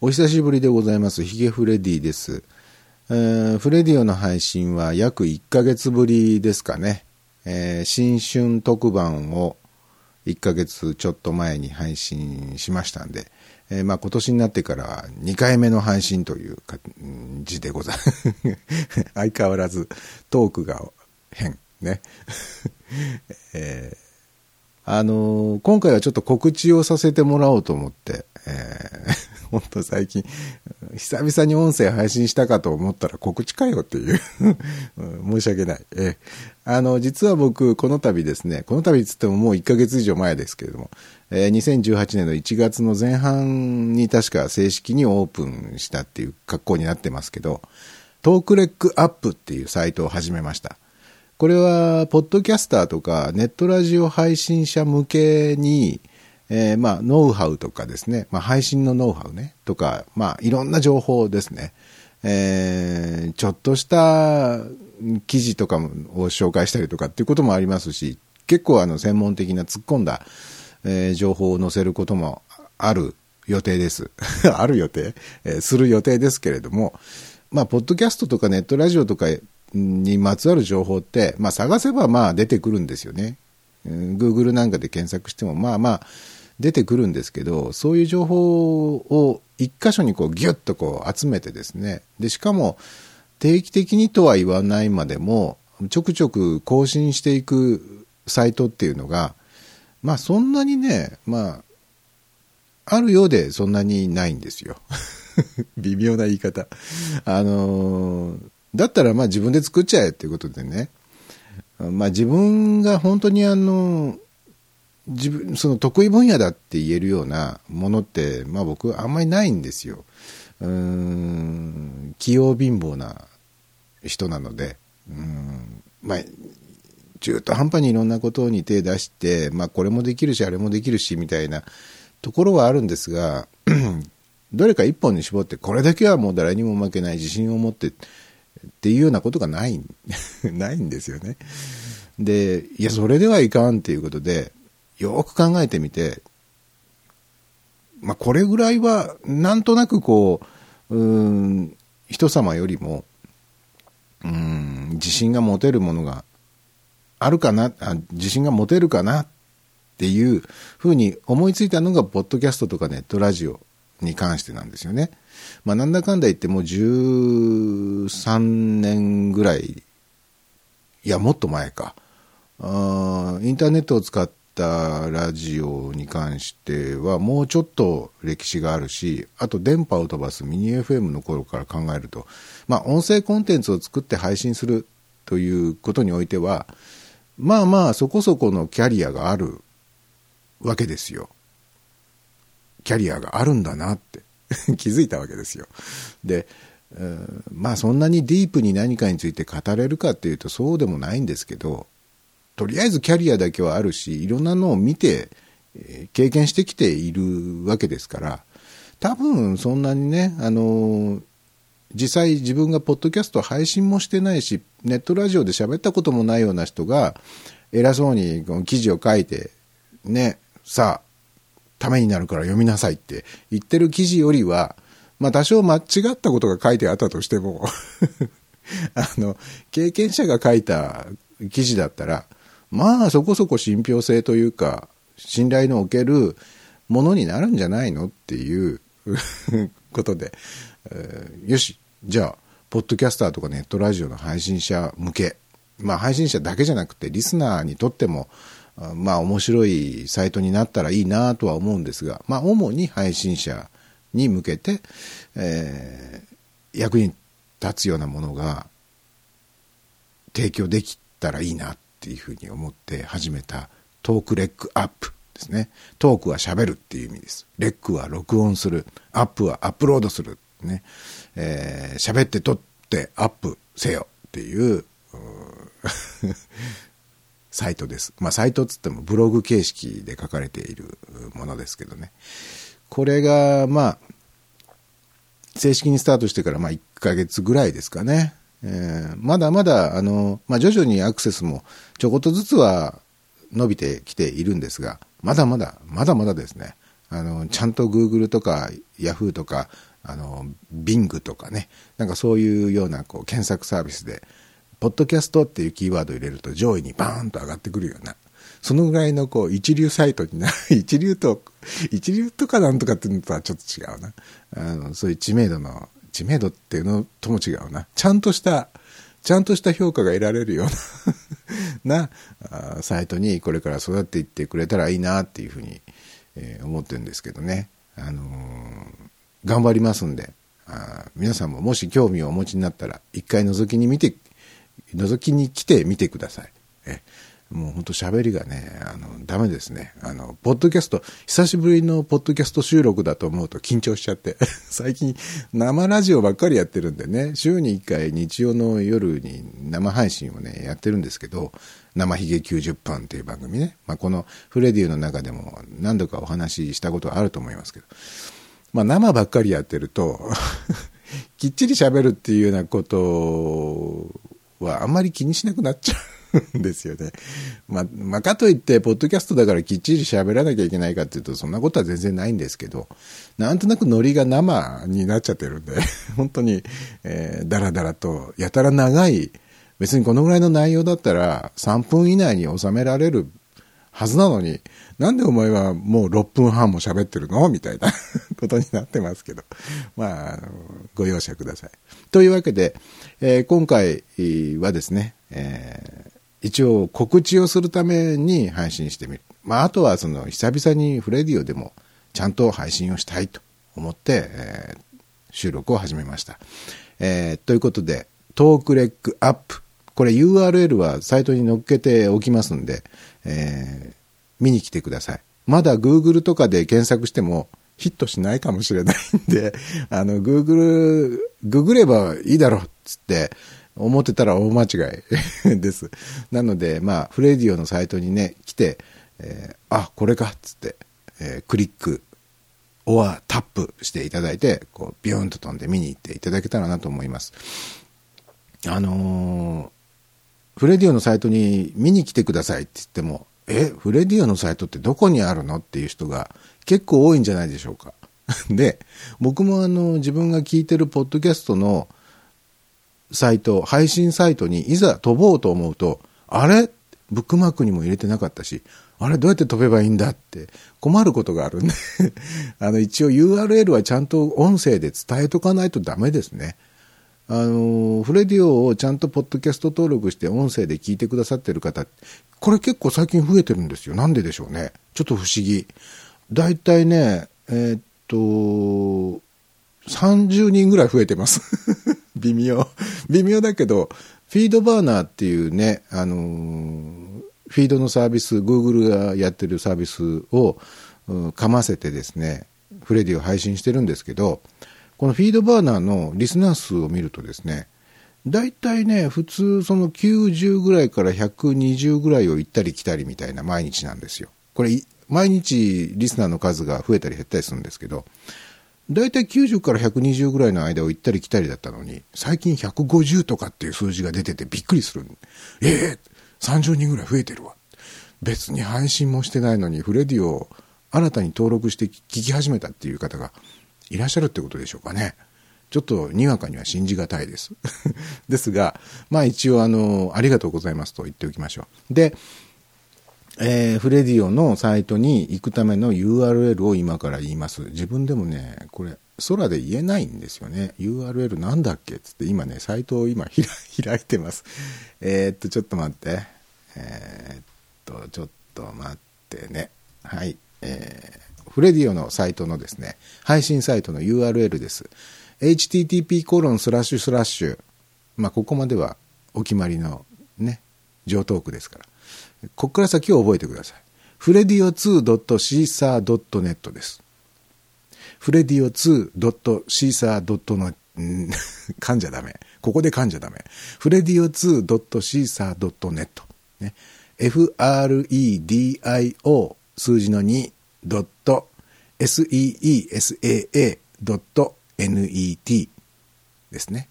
お久しぶりでございます。ヒゲフレディです。えー、フレディオの配信は約1ヶ月ぶりですかね。えー、新春特番を1ヶ月ちょっと前に配信しましたんで、えー、まあ今年になってから2回目の配信という感じでございます。相変わらずトークが変ね。えーあの、今回はちょっと告知をさせてもらおうと思って、えー、ほんと最近、久々に音声配信したかと思ったら告知かよっていう 申し訳ない。えー、あの、実は僕、この度ですね、この度つってももう1ヶ月以上前ですけれども、えー、2018年の1月の前半に確か正式にオープンしたっていう格好になってますけど、トークレックアップっていうサイトを始めました。これは、ポッドキャスターとか、ネットラジオ配信者向けに、えー、まあ、ノウハウとかですね、まあ、配信のノウハウね、とか、まあ、いろんな情報ですね、えー、ちょっとした記事とかを紹介したりとかっていうこともありますし、結構あの、専門的な突っ込んだ、えー、情報を載せることもある予定です。ある予定、えー、する予定ですけれども、まあ、ポッドキャストとかネットラジオとかにまつわる情報って、まあ、探せばまあ出てくるんですよね。Google なんかで検索してもまあまあ出てくるんですけど、そういう情報を一箇所にこうギュッとこう集めてですね、で、しかも定期的にとは言わないまでも、ちょくちょく更新していくサイトっていうのが、まあそんなにね、まあ、あるようでそんなにないんですよ。微妙な言い方。あのーだったらまあ自分で作っちゃえっていうことでね、まあ自分が本当にあの、自分、その得意分野だって言えるようなものって、まあ僕あんまりないんですよ。うん、器用貧乏な人なので、うん、まあ、中途半端にいろんなことに手出して、まあこれもできるし、あれもできるし、みたいなところはあるんですが、どれか一本に絞って、これだけはもう誰にも負けない自信を持ってっていうようなことがない、ないんですよね。で、いや、それではいかんっていうことで、よく考えてみて、まあ、これぐらいは、なんとなくこう、うん、人様よりも、うん、自信が持てるものがあるかな、あ自信が持てるかなっていうふうに思いついたのが、ポッドキャストとかネットラジオに関してなんですよね。まあ、なんだかんだ言ってもう13年ぐらい、いや、もっと前か。あインターネットを使ったラジオに関してはもうちょっと歴史があるし、あと電波を飛ばすミニ FM の頃から考えると、まあ、音声コンテンツを作って配信するということにおいては、まあまあそこそこのキャリアがあるわけですよ。キャリアがあるんだなって 気づいたわけですよ。で、まあそんなにディープに何かについて語れるかっていうとそうでもないんですけど、とりあえずキャリアだけはあるし、いろんなのを見て、経験してきているわけですから、多分そんなにね、あの、実際自分がポッドキャスト配信もしてないし、ネットラジオで喋ったこともないような人が、偉そうにこの記事を書いて、ね、さあ、ためになるから読みなさいって言ってる記事よりは、まあ多少間違ったことが書いてあったとしても あの、経験者が書いた記事だったら、まあそこそこ信憑性というか、信頼のおけるものになるんじゃないのっていう ことで、えー、よし、じゃあ、ポッドキャスターとかネットラジオの配信者向け、まあ配信者だけじゃなくて、リスナーにとっても、まあ面白いサイトになったらいいなとは思うんですが、まあ主に配信者に向けて、えー、役に立つようなものが提供できたらいいな。っっていうふうに思って始めたトークレックアップですね。トークは喋るっていう意味です。レックは録音する。アップはアップロードする。ね。えー、喋って撮ってアップせよっていう、う サイトです。まあ、サイトっつってもブログ形式で書かれているものですけどね。これが、まあ、正式にスタートしてからまあ1ヶ月ぐらいですかね。えー、まだまだ、あの、まあ、徐々にアクセスもちょこっとずつは伸びてきているんですが、まだまだ、まだまだですね。あの、ちゃんと Google とか Yahoo とかあの、Bing とかね、なんかそういうようなこう検索サービスで、ポッドキャストっていうキーワードを入れると上位にバーンと上がってくるような、そのぐらいのこう一流サイトにな、一流と、一流とかなんとかっていうのとはちょっと違うな。あの、そういう知名度の、知名度っていうのとも違うな。ちゃんとした、ちゃんとした評価が得られるような なサイトにこれから育っていってくれたらいいなっていうふうに、えー、思ってるんですけどね。あのー、頑張りますんで、あ皆さんももし興味をお持ちになったら、一回覗きに見て、覗きに来てみてください。えもうほんと喋りがね、あの、ダメですね。あの、ポッドキャスト、久しぶりのポッドキャスト収録だと思うと緊張しちゃって、最近生ラジオばっかりやってるんでね、週に1回日曜の夜に生配信をね、やってるんですけど、生ひげ90分っていう番組ね、まあ、このフレディの中でも何度かお話ししたことあると思いますけど、まあ、生ばっかりやってると きっちり喋るっていうようなことはあんまり気にしなくなっちゃう。ですよね。ま、まあ、かといって、ポッドキャストだからきっちり喋らなきゃいけないかっていうと、そんなことは全然ないんですけど、なんとなくノリが生になっちゃってるんで、本当に、えー、だらだらと、やたら長い、別にこのぐらいの内容だったら、3分以内に収められるはずなのに、なんでお前はもう6分半も喋ってるの？みたいな ことになってますけど。まあ、ご容赦ください。というわけで、えー、今回はですね、えー一応告知をするために配信してみる。まあ、あとはその久々にフレディオでもちゃんと配信をしたいと思って、えー、収録を始めました。えー、ということで、トークレックアップ。これ URL はサイトに載っけておきますんで、えー、見に来てください。まだ Google とかで検索してもヒットしないかもしれないんで、あの、Google、ググればいいだろうっつって、思ってたら大間違い です。なので、まあ、フレディオのサイトにね、来て、えー、あ、これかっつって、えー、クリック、オアタップしていただいて、こう、ビューンと飛んで見に行っていただけたらなと思います。あのー、フレディオのサイトに見に来てくださいって言っても、え、フレディオのサイトってどこにあるのっていう人が結構多いんじゃないでしょうか。で、僕もあの、自分が聞いてるポッドキャストのサイト、配信サイトにいざ飛ぼうと思うと、あれ？ブックマークにも入れてなかったし、あれどうやって飛べばいいんだって困ることがあるんで あの一応 URL はちゃんと音声で伝えとかないとダメですね。あの、フレディオをちゃんとポッドキャスト登録して音声で聞いてくださってる方、これ結構最近増えてるんですよ。なんででしょうね。ちょっと不思議。だいたいね、えー、っと、30人ぐらい増えてます 微妙。微妙だけど、フィードバーナーっていうね、あのー、フィードのサービス、Google がやってるサービスを、うん、かませてですね、フレディを配信してるんですけど、このフィードバーナーのリスナー数を見るとですね、大体ね、普通その90ぐらいから120ぐらいを行ったり来たりみたいな毎日なんですよ。これ、毎日リスナーの数が増えたり減ったりするんですけど、大体90から120ぐらいの間を行ったり来たりだったのに、最近150とかっていう数字が出ててびっくりする。ええー、30人ぐらい増えてるわ。別に配信もしてないのに、フレディを新たに登録して聞き始めたっていう方がいらっしゃるってことでしょうかね。ちょっとにわかには信じがたいです。ですが、まあ一応あの、ありがとうございますと言っておきましょう。で、えー、フレディオのサイトに行くための URL を今から言います。自分でもね、これ、空で言えないんですよね。URL なんだっけつって今ね、サイトを今開い てます。えー、っと、ちょっと待って。えー、っと、ちょっと待ってね。はい。えー、フレディオのサイトのですね、配信サイトの URL です。http コロンスラッシュスラッシュ。まあ、ここまではお決まりのね、常套句ですから。ここから先を覚えてください。フレディオ 2. seesaa.net です。フレディオ 2.caesar.net 噛んじゃダメ。ここで噛んじゃダメ。フレディオ 2.caesar.net、ね。fredio 数字の 2.seesaa.net ですね。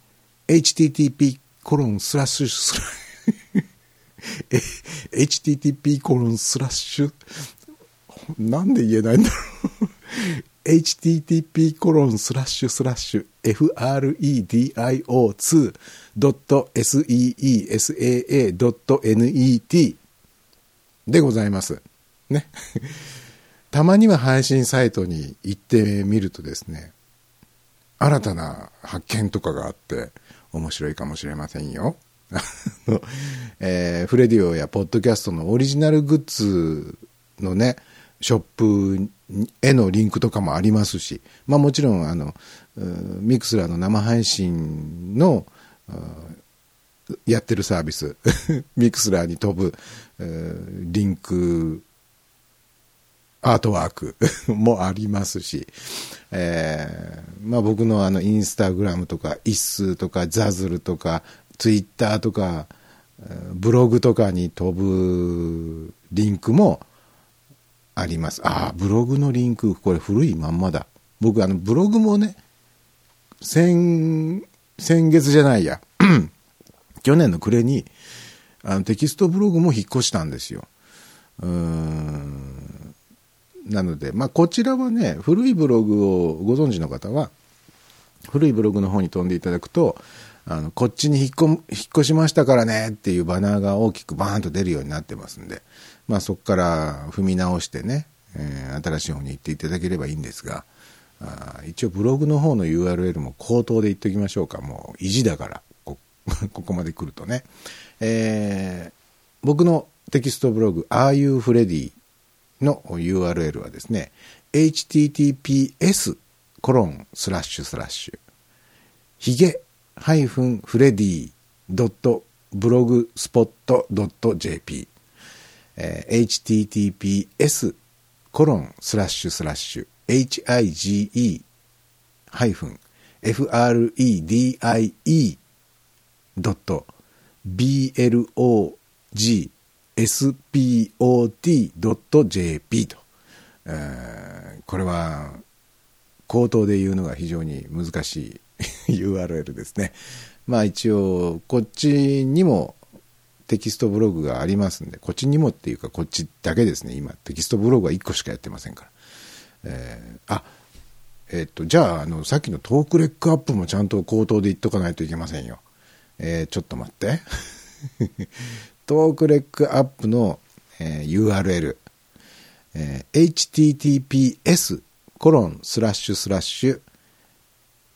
http コロンスラッシュスラッシュ http コロンスラッシュ、なんで言えないんだろう http コロンスラッシュスラッシュ fredio2.seesaa.net でございます。ね。たまには配信サイトに行ってみるとですね、新たな発見とかがあって面白いかもしれませんよ。えー、フレディオやポッドキャストのオリジナルグッズのね、ショップへのリンクとかもありますし、まあもちろん、あの、 Mixlr の生配信の、やってるサービス、Mixlr に飛ぶ、リンク、アートワーク もありますし、えー、まあ僕のあのインスタグラムとか、イッスとか、 Zazzle とか、ツイッターとか、ブログとかに飛ぶリンクもあります。ああ、ブログのリンク、これ古いまんまだ。僕、あの、ブログもね、先、先月じゃないや。去年の暮れに、あの、テキストブログも引っ越したんですよ。うーん。なので、まあ、こちらはね、古いブログをご存知の方は、古いブログの方に飛んでいただくと、あの、こっちに引っ引っ越しましたからねっていうバナーが大きくバーンと出るようになってますんで、まあそこから踏み直してね、えー、新しい方に行っていただければいいんですが、あ一応ブログの方の URL も口頭で言っておきましょうか。もう意地だから、こ ここまで来るとね。えー、僕のテキストブログ、Are You Freddy の URL はですね、https コロンスラッシュスラッシュ、ヒゲひげフレディドットブログスポットドット JP、えー、https コロンスラッシュスラッシュ hige ハイフン fredie ドット blogspot.jp と、えー、これは口頭で言うのが非常に難しい URL ですね。まあ一応、こっちにもテキストブログがありますんで、こっちにもっていうかこっちだけですね。今、テキストブログは1個しかやってませんから。えー、あ、えっ、と、じゃあ、あの、さっきのトークレックアップもちゃんと口頭で言っとかないといけませんよ。えー、ちょっと待って。トークレックアップの、えー、URL、えー、https コロンスラッシュスラッシュ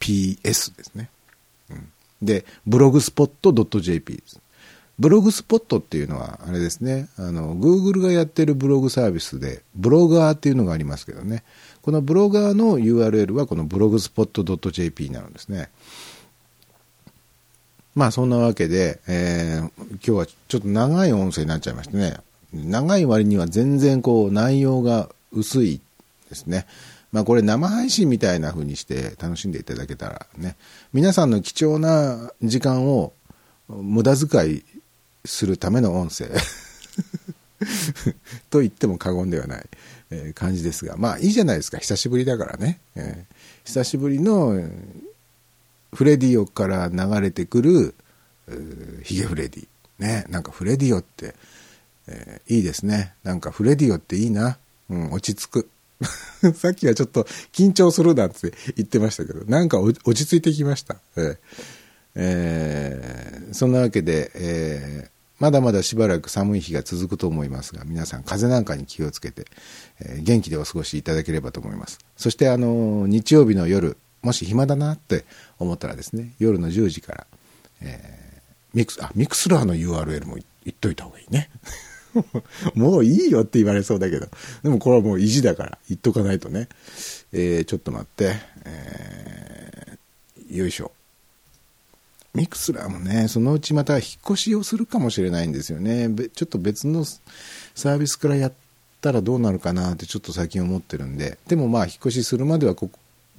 PS ですね。うん、で、ブログスポット .jp です。ブログスポットっていうのは、あれですね、あの、Google がやってるブログサービスで、ブロガーっていうのがありますけどね、このブロガーの URL はこのブログスポット .jp になるんですね。まあそんなわけで、えー、今日はちょっと長い音声になっちゃいましてね、長い割には全然こう内容が薄いですね。まあこれ生配信みたいな風にして楽しんでいただけたらね、皆さんの貴重な時間を無駄遣いするための音声 と言っても過言ではない、え感じですが、まあいいじゃないですか、久しぶりだからね。えー、久しぶりのフレディオから流れてくるヒゲフレディ。ね、なんかフレディオって、えー、いいですね。なんかフレディオっていいな。うん、落ち着く。さっきはちょっと緊張するなんて言ってましたけど、なんか落ち着いてきました。えーえー、そんなわけで、えー、まだまだしばらく寒い日が続くと思いますが、皆さん風邪なんかに気をつけて、えー、元気でお過ごしいただければと思います。そしてあの、日曜日の夜、もし暇だなって思ったらですね、夜の10時から、えー、ミクス、あ、 Mixlr の URL も言っといた方がいいね。もういいよって言われそうだけど。でもこれはもう意地だから言っとかないとね。えー、ちょっと待って。えー、よいしょ。 Mixlr もね、そのうちまた引っ越しをするかもしれないんですよね。ちょっと別のサービスからやったらどうなるかなってちょっと最近思ってるんで、でもまあ引っ越しするまではこ、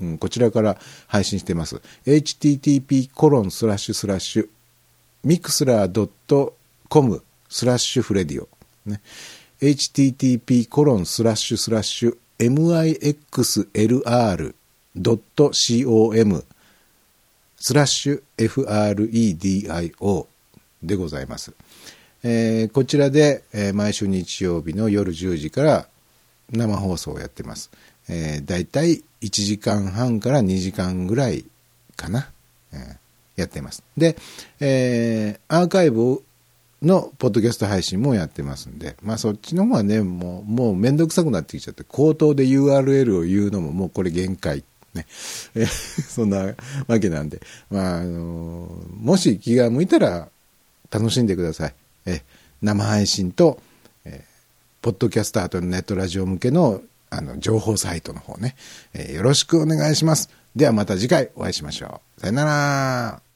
うん、こちらから配信してます。http コロンスラッシュスラッシュミクスラー .com スラッシュ fredio。ね。http コロンスラッシュスラッシュ mixlr.com スラッシュ fredio でございます。えー、こちらで、えー、毎週日曜日の夜10時から生放送をやってます。えー、だいたい1時間半から2時間ぐらいかな。えー、やってます。で、えー、アーカイブのポッドキャスト配信もやってますんで、まあそっちの方はね、もう、もうめんどくさくなってきちゃって、口頭で URL を言うのももうこれ限界。ね。え そんなわけなんで、まあ、あのもし気が向いたら楽しんでください。え生配信と、えポッドキャスターとネットラジオ向けのあの情報サイトの方ね、えよろしくお願いします。ではまた次回お会いしましょう。さよなら。